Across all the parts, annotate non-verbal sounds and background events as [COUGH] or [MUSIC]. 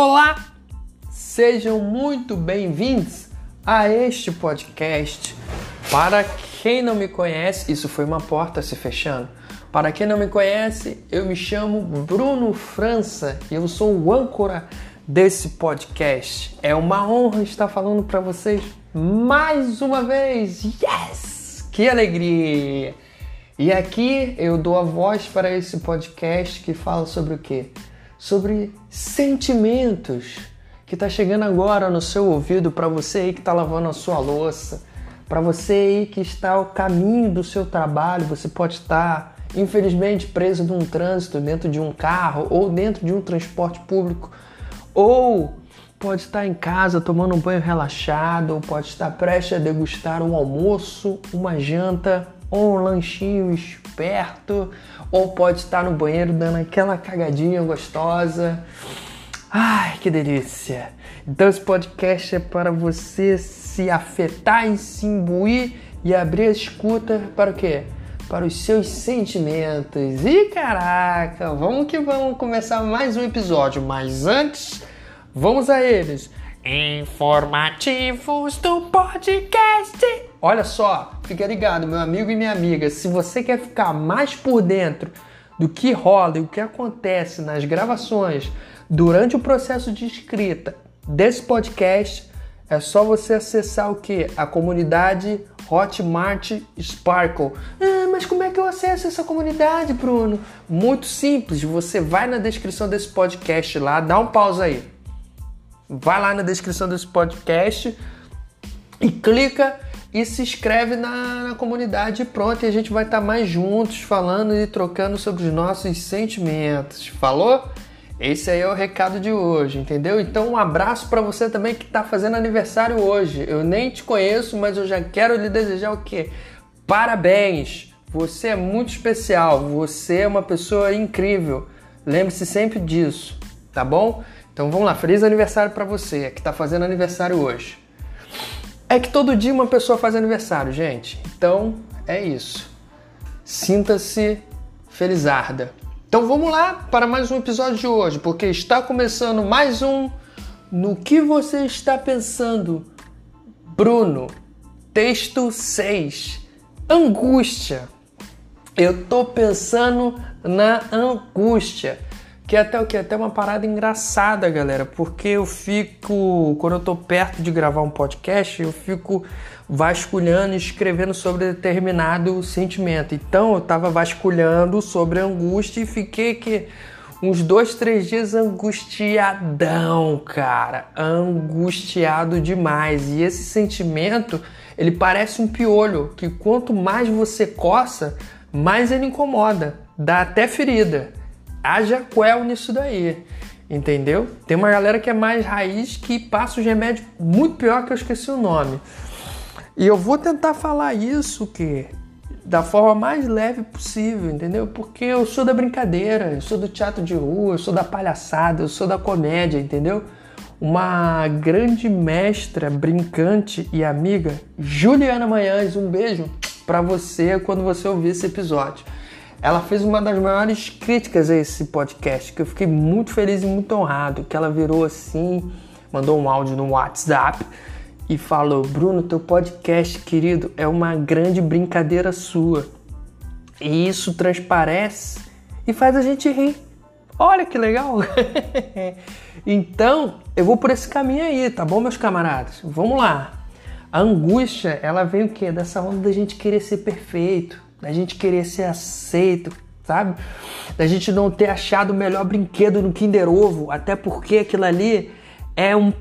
Olá, sejam muito bem-vindos a este podcast. Para quem não me conhece, isso foi uma porta se fechando. Para quem não me conhece, eu me chamo Bruno França e eu sou o âncora desse podcast. É uma honra estar falando para vocês mais uma vez. Yes! Que alegria! E aqui eu dou a voz para esse podcast que fala sobre o quê? Sobre sentimentos que está chegando agora no seu ouvido para você aí que está lavando a sua louça, para você aí que está ao caminho do seu trabalho, você pode estar infelizmente preso num trânsito dentro de um carro ou dentro de um transporte público, ou pode estar em casa tomando um banho relaxado, ou pode estar prestes a degustar um almoço, uma janta ou um lanchinho esperto, ou pode estar no banheiro dando aquela cagadinha gostosa. Ai, que delícia! Então esse podcast é para você se afetar e se imbuir e abrir a escuta para o quê? Para os seus sentimentos. E caraca, vamos que vamos começar mais um episódio, mas antes, vamos a eles. Informativos do podcast. Olha só, fica ligado, meu amigo e minha amiga. Se você quer ficar mais por dentro do que rola e o que acontece nas gravações durante o processo de escrita desse podcast, é só você acessar o que? A comunidade Hotmart Sparkle. Ah, mas como é que eu acesso essa comunidade, Bruno? Muito simples, você vai na descrição desse podcast lá, dá um pause aí. Vai lá na descrição desse podcast e clica e se inscreve na, na comunidade pronto, e a gente vai estar tá mais juntos falando e trocando sobre os nossos sentimentos. Falou? Esse aí é o recado de hoje, entendeu? Então um abraço para você também que está fazendo aniversário hoje. Eu nem te conheço, mas eu já quero lhe desejar o quê? Parabéns! Você é muito especial, você é uma pessoa incrível. Lembre-se sempre disso, tá bom? Então vamos lá, feliz aniversário para você que está fazendo aniversário hoje. É que todo dia uma pessoa faz aniversário, gente. Então é isso. Sinta-se felizarda. Então vamos lá para mais um episódio de hoje, porque está começando mais um No que você está pensando? Bruno, texto 6. Angústia. Eu tô pensando na angústia. Que é até o que? Até uma parada engraçada, galera, porque eu fico, quando eu tô perto de gravar um podcast, eu fico vasculhando e escrevendo sobre determinado sentimento. Então eu tava vasculhando sobre angústia e fiquei que uns dois, três dias angustiadão, cara, angustiado demais. E esse sentimento, ele parece um piolho que quanto mais você coça, mais ele incomoda, dá até ferida haja quel nisso daí. Entendeu? Tem uma galera que é mais raiz que passa os remédios muito pior que eu esqueci o nome. E eu vou tentar falar isso que da forma mais leve possível, entendeu? Porque eu sou da brincadeira, eu sou do teatro de rua, eu sou da palhaçada, eu sou da comédia, entendeu? Uma grande mestra, brincante e amiga, Juliana Manhães, um beijo para você quando você ouvir esse episódio ela fez uma das maiores críticas a esse podcast, que eu fiquei muito feliz e muito honrado, que ela virou assim, mandou um áudio no WhatsApp e falou: "Bruno, teu podcast, querido, é uma grande brincadeira sua. E isso transparece e faz a gente rir. Olha que legal!" [LAUGHS] então, eu vou por esse caminho aí, tá bom, meus camaradas? Vamos lá. A angústia, ela vem o quê? Dessa onda da gente querer ser perfeito da gente querer ser aceito, sabe? Da gente não ter achado o melhor brinquedo no Kinder Ovo, até porque aquilo ali é um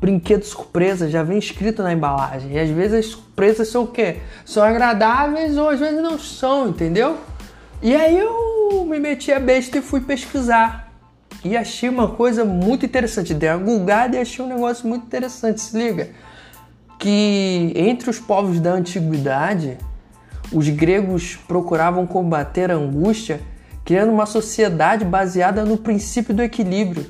brinquedo surpresa, já vem escrito na embalagem. E às vezes as surpresas são o quê? São agradáveis ou às vezes não são, entendeu? E aí eu me meti a besta e fui pesquisar. E achei uma coisa muito interessante. Dei uma gulgada e achei um negócio muito interessante. Se liga. Que entre os povos da antiguidade, os gregos procuravam combater a angústia criando uma sociedade baseada no princípio do equilíbrio.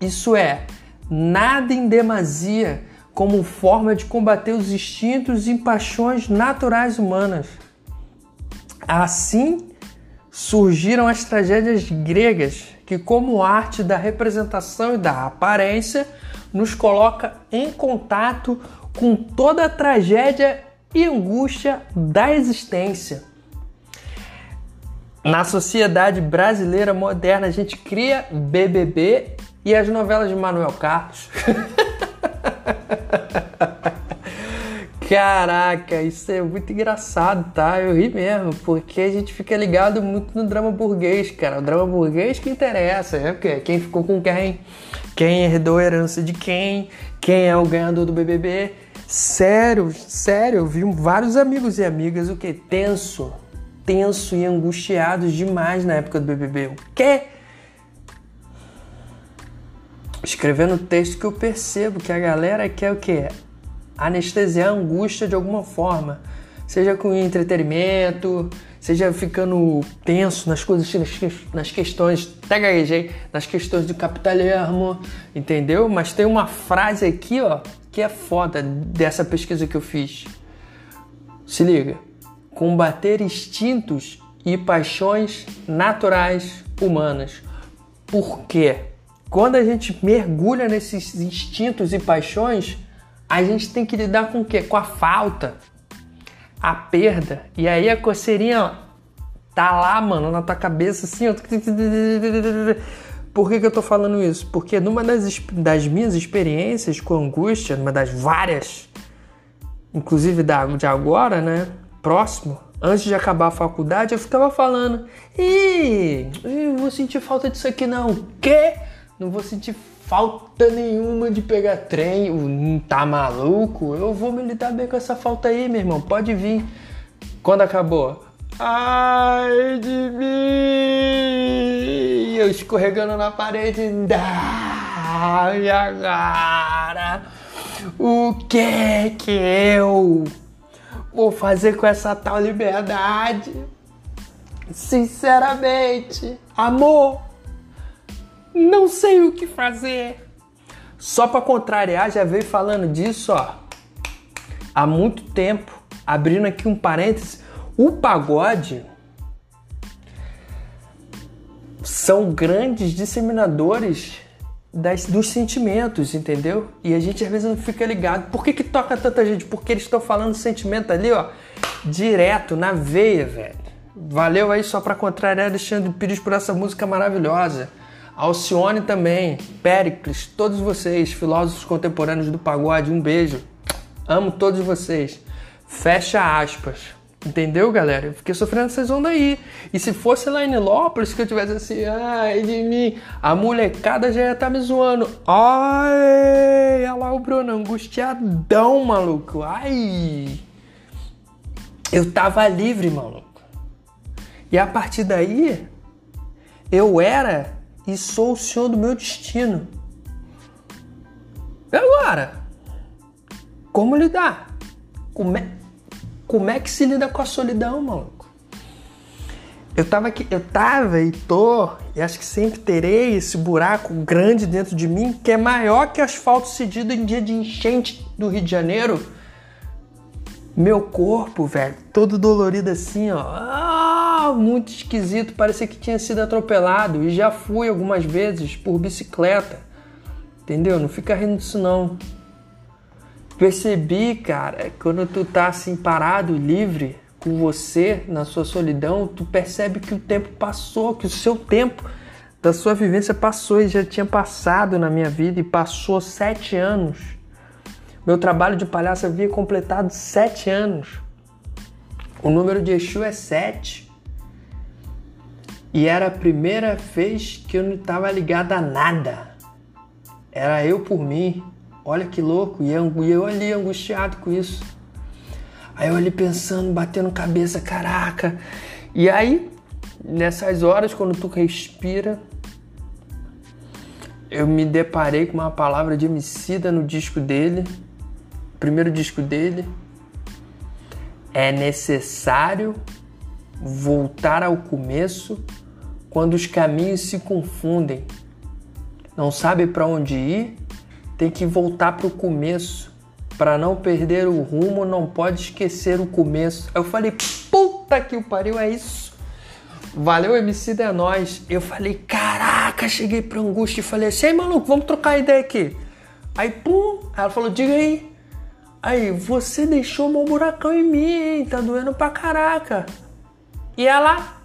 Isso é, nada em demasia como forma de combater os instintos e paixões naturais humanas. Assim, surgiram as tragédias gregas, que, como arte da representação e da aparência, nos coloca em contato com toda a tragédia e angústia da existência. Na sociedade brasileira moderna, a gente cria BBB e as novelas de Manuel Carlos. [LAUGHS] Caraca, isso é muito engraçado, tá? Eu ri mesmo, porque a gente fica ligado muito no drama burguês, cara. O drama burguês que interessa, né? Porque quem ficou com quem, quem herdou a herança de quem, quem é o ganhador do BBB. Sério, sério, eu vi vários amigos e amigas o que? Tenso, tenso e angustiados demais na época do BBB. O quê? Escrevendo texto que eu percebo que a galera quer o quê? anestesiar a angústia de alguma forma, seja com entretenimento, seja ficando tenso nas coisas, nas questões, até gaguejei, nas questões do capitalismo, entendeu? Mas tem uma frase aqui, ó, que é foda dessa pesquisa que eu fiz. Se liga. Combater instintos e paixões naturais humanas. Por quê? Quando a gente mergulha nesses instintos e paixões, a gente tem que lidar com o quê? Com a falta, a perda. E aí a coceirinha ó, tá lá, mano, na tua cabeça assim, ó. Por que, que eu tô falando isso? Porque numa das, das minhas experiências com angústia, numa das várias, inclusive da, de agora, né? Próximo, antes de acabar a faculdade, eu ficava falando: Ih, eu vou sentir falta disso aqui não. O quê? Não vou sentir falta nenhuma de pegar trem. Tá maluco? Eu vou me lidar bem com essa falta aí, meu irmão. Pode vir. Quando acabou? Ai de mim! Eu escorregando na parede. Ai, agora? O que que eu vou fazer com essa tal liberdade? Sinceramente, amor, não sei o que fazer. Só para contrariar, já veio falando disso, ó. Há muito tempo, abrindo aqui um parênteses, o pagode são grandes disseminadores das, dos sentimentos, entendeu? E a gente às vezes não fica ligado. Por que, que toca tanta gente? Porque eles estão falando sentimento ali, ó, direto, na veia, velho. Valeu aí só para contrariar Alexandre Pires por essa música maravilhosa. Alcione também, Péricles, todos vocês, filósofos contemporâneos do pagode, um beijo. Amo todos vocês. Fecha aspas. Entendeu, galera? Eu fiquei sofrendo essas ondas aí. E se fosse lá em Nilópolis que eu tivesse assim, ai de mim, a molecada já ia estar tá me zoando. Ai, olha lá o Bruno, angustiadão, maluco. Ai. Eu tava livre, maluco. E a partir daí, eu era e sou o senhor do meu destino. E agora? Como lidar? Como é, como é que se lida com a solidão, maluco? Eu tava aqui, eu tava e tô, e acho que sempre terei esse buraco grande dentro de mim que é maior que asfalto cedido em dia de enchente do Rio de Janeiro. Meu corpo, velho, todo dolorido assim, ó muito esquisito, parecia que tinha sido atropelado. E já fui algumas vezes por bicicleta. Entendeu? Não fica rindo disso não. Percebi, cara, quando tu tá assim parado, livre com você, na sua solidão, tu percebe que o tempo passou, que o seu tempo da sua vivência passou e já tinha passado na minha vida e passou sete anos. Meu trabalho de palhaço havia completado sete anos. O número de Exu é sete. E era a primeira vez que eu não estava ligado a nada. Era eu por mim. Olha que louco. E eu ali angustiado com isso. Aí eu ali pensando, batendo cabeça, caraca. E aí, nessas horas, quando tu respira, eu me deparei com uma palavra de homicida no disco dele, primeiro disco dele. É necessário voltar ao começo quando os caminhos se confundem, não sabe para onde ir, tem que voltar para o começo. Para não perder o rumo, não pode esquecer o começo. Eu falei, puta que o pariu, é isso. Valeu, MC é nós. Eu falei, caraca, cheguei pra angústia e falei assim, aí maluco, vamos trocar ideia aqui. Aí, pum, ela falou, diga aí. Aí, você deixou meu buracão em mim, hein? Tá doendo pra caraca. E ela,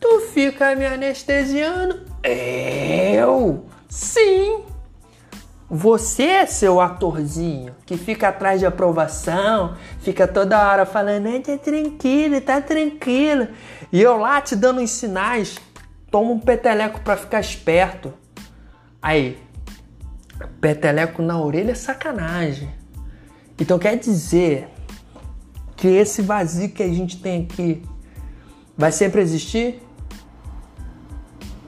tu fica me anestesiando? Eu? Sim. Você, seu atorzinho, que fica atrás de aprovação, fica toda hora falando, é, tá tranquilo, tá tranquilo. E eu lá te dando uns sinais, toma um peteleco pra ficar esperto. Aí, peteleco na orelha é sacanagem. Então quer dizer que esse vazio que a gente tem aqui vai sempre existir?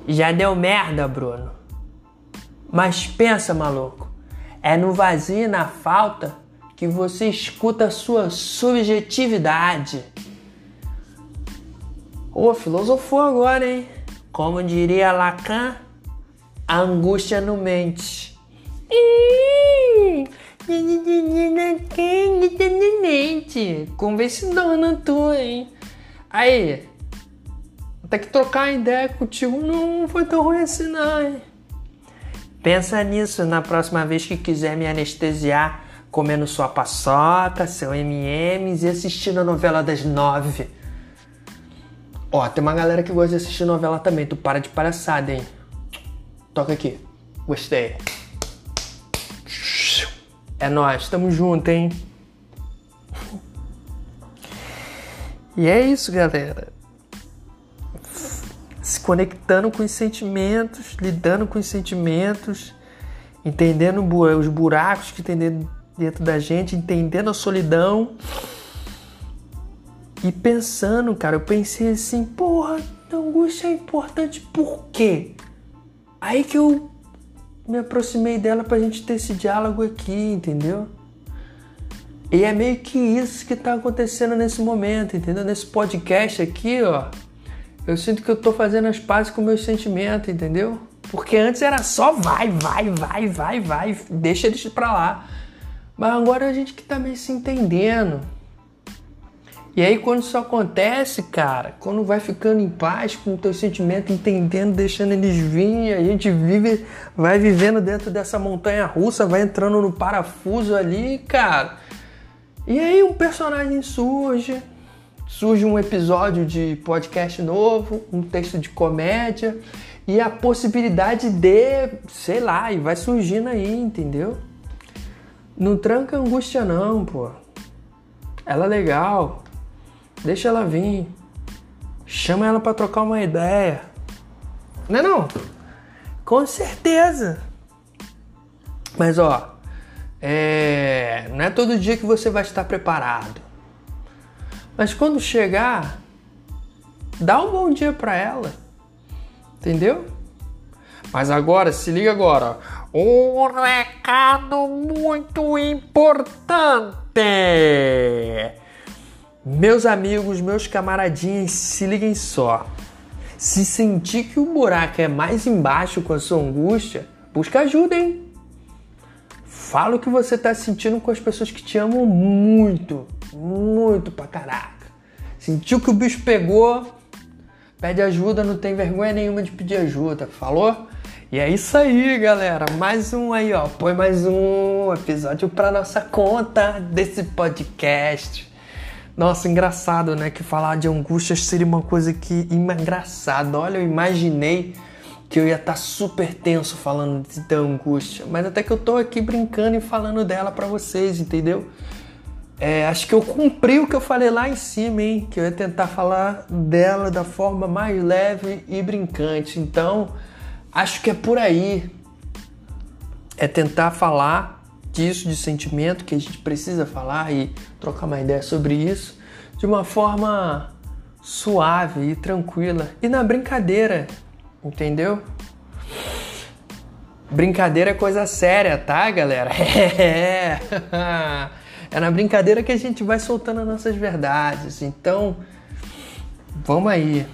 Já deu merda, Bruno. Mas pensa, maluco, é no vazio e na falta que você escuta a sua subjetividade. Ô, filosofou agora, hein? Como diria Lacan, a angústia não mente. Convencedona tu, hein? Aí, até que trocar ideia contigo não foi tão ruim assim, não, hein? Pensa nisso na próxima vez que quiser me anestesiar comendo sua paçoca, seu M&M's e assistindo a novela das nove. Ó, tem uma galera que gosta de assistir novela também. Tu para de palhaçada, hein? Toca aqui. Gostei. É nós, tamo junto, hein? E é isso, galera se conectando com os sentimentos, lidando com os sentimentos, entendendo os buracos que tem dentro da gente, entendendo a solidão. E pensando, cara, eu pensei assim, porra, angústia é importante por quê? Aí que eu me aproximei dela pra gente ter esse diálogo aqui, entendeu? E é meio que isso que tá acontecendo nesse momento, entendeu? Nesse podcast aqui, ó eu sinto que eu tô fazendo as pazes com meus sentimentos, entendeu? Porque antes era só vai, vai, vai, vai, vai, deixa eles pra lá. Mas agora a gente que tá meio se entendendo. E aí quando isso acontece, cara, quando vai ficando em paz com o teu sentimento, entendendo, deixando eles vir, a gente vive, vai vivendo dentro dessa montanha russa, vai entrando no parafuso ali, cara. E aí um personagem surge, surge um episódio de podcast novo, um texto de comédia e a possibilidade de, sei lá, e vai surgindo aí, entendeu? Não tranca angústia não, pô. Ela é legal. Deixa ela vir. Chama ela para trocar uma ideia. Não é não? Com certeza. Mas ó, é... não é todo dia que você vai estar preparado. Mas quando chegar, dá um bom dia para ela. Entendeu? Mas agora, se liga agora. Um recado muito importante. Meus amigos, meus camaradinhos, se liguem só. Se sentir que o buraco é mais embaixo com a sua angústia, busca ajuda, hein? Fala o que você está sentindo com as pessoas que te amam muito, muito pra caraca. Sentiu que o bicho pegou, pede ajuda, não tem vergonha nenhuma de pedir ajuda, falou? E é isso aí, galera. Mais um aí, ó. Põe mais um episódio pra nossa conta desse podcast. Nossa, engraçado, né? Que falar de angústias seria uma coisa que engraçada. Olha, eu imaginei que eu ia estar tá super tenso falando da angústia, mas até que eu tô aqui brincando e falando dela para vocês, entendeu? É, acho que eu cumpri o que eu falei lá em cima, hein? Que eu ia tentar falar dela da forma mais leve e brincante. Então, acho que é por aí. É tentar falar disso, de sentimento que a gente precisa falar e trocar uma ideia sobre isso de uma forma suave e tranquila e na brincadeira, entendeu? Brincadeira é coisa séria, tá, galera? [LAUGHS] É. [LAUGHS] É na brincadeira que a gente vai soltando as nossas verdades. Então, vamos aí.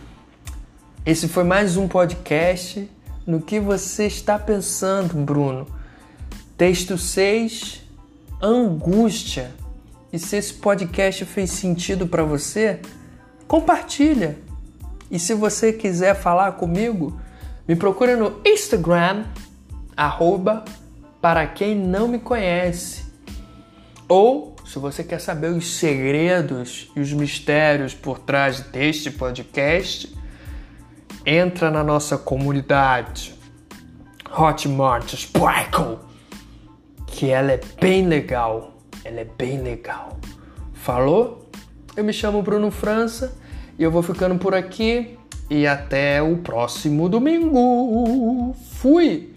Esse foi mais um podcast. No que você está pensando, Bruno? Texto 6, angústia. E se esse podcast fez sentido para você, compartilha E se você quiser falar comigo, me procura no Instagram, arroba, para quem não me conhece. Ou, se você quer saber os segredos e os mistérios por trás deste podcast, entra na nossa comunidade Hotmart Sparkle, que ela é bem legal. Ela é bem legal. Falou? Eu me chamo Bruno França e eu vou ficando por aqui e até o próximo domingo. Fui!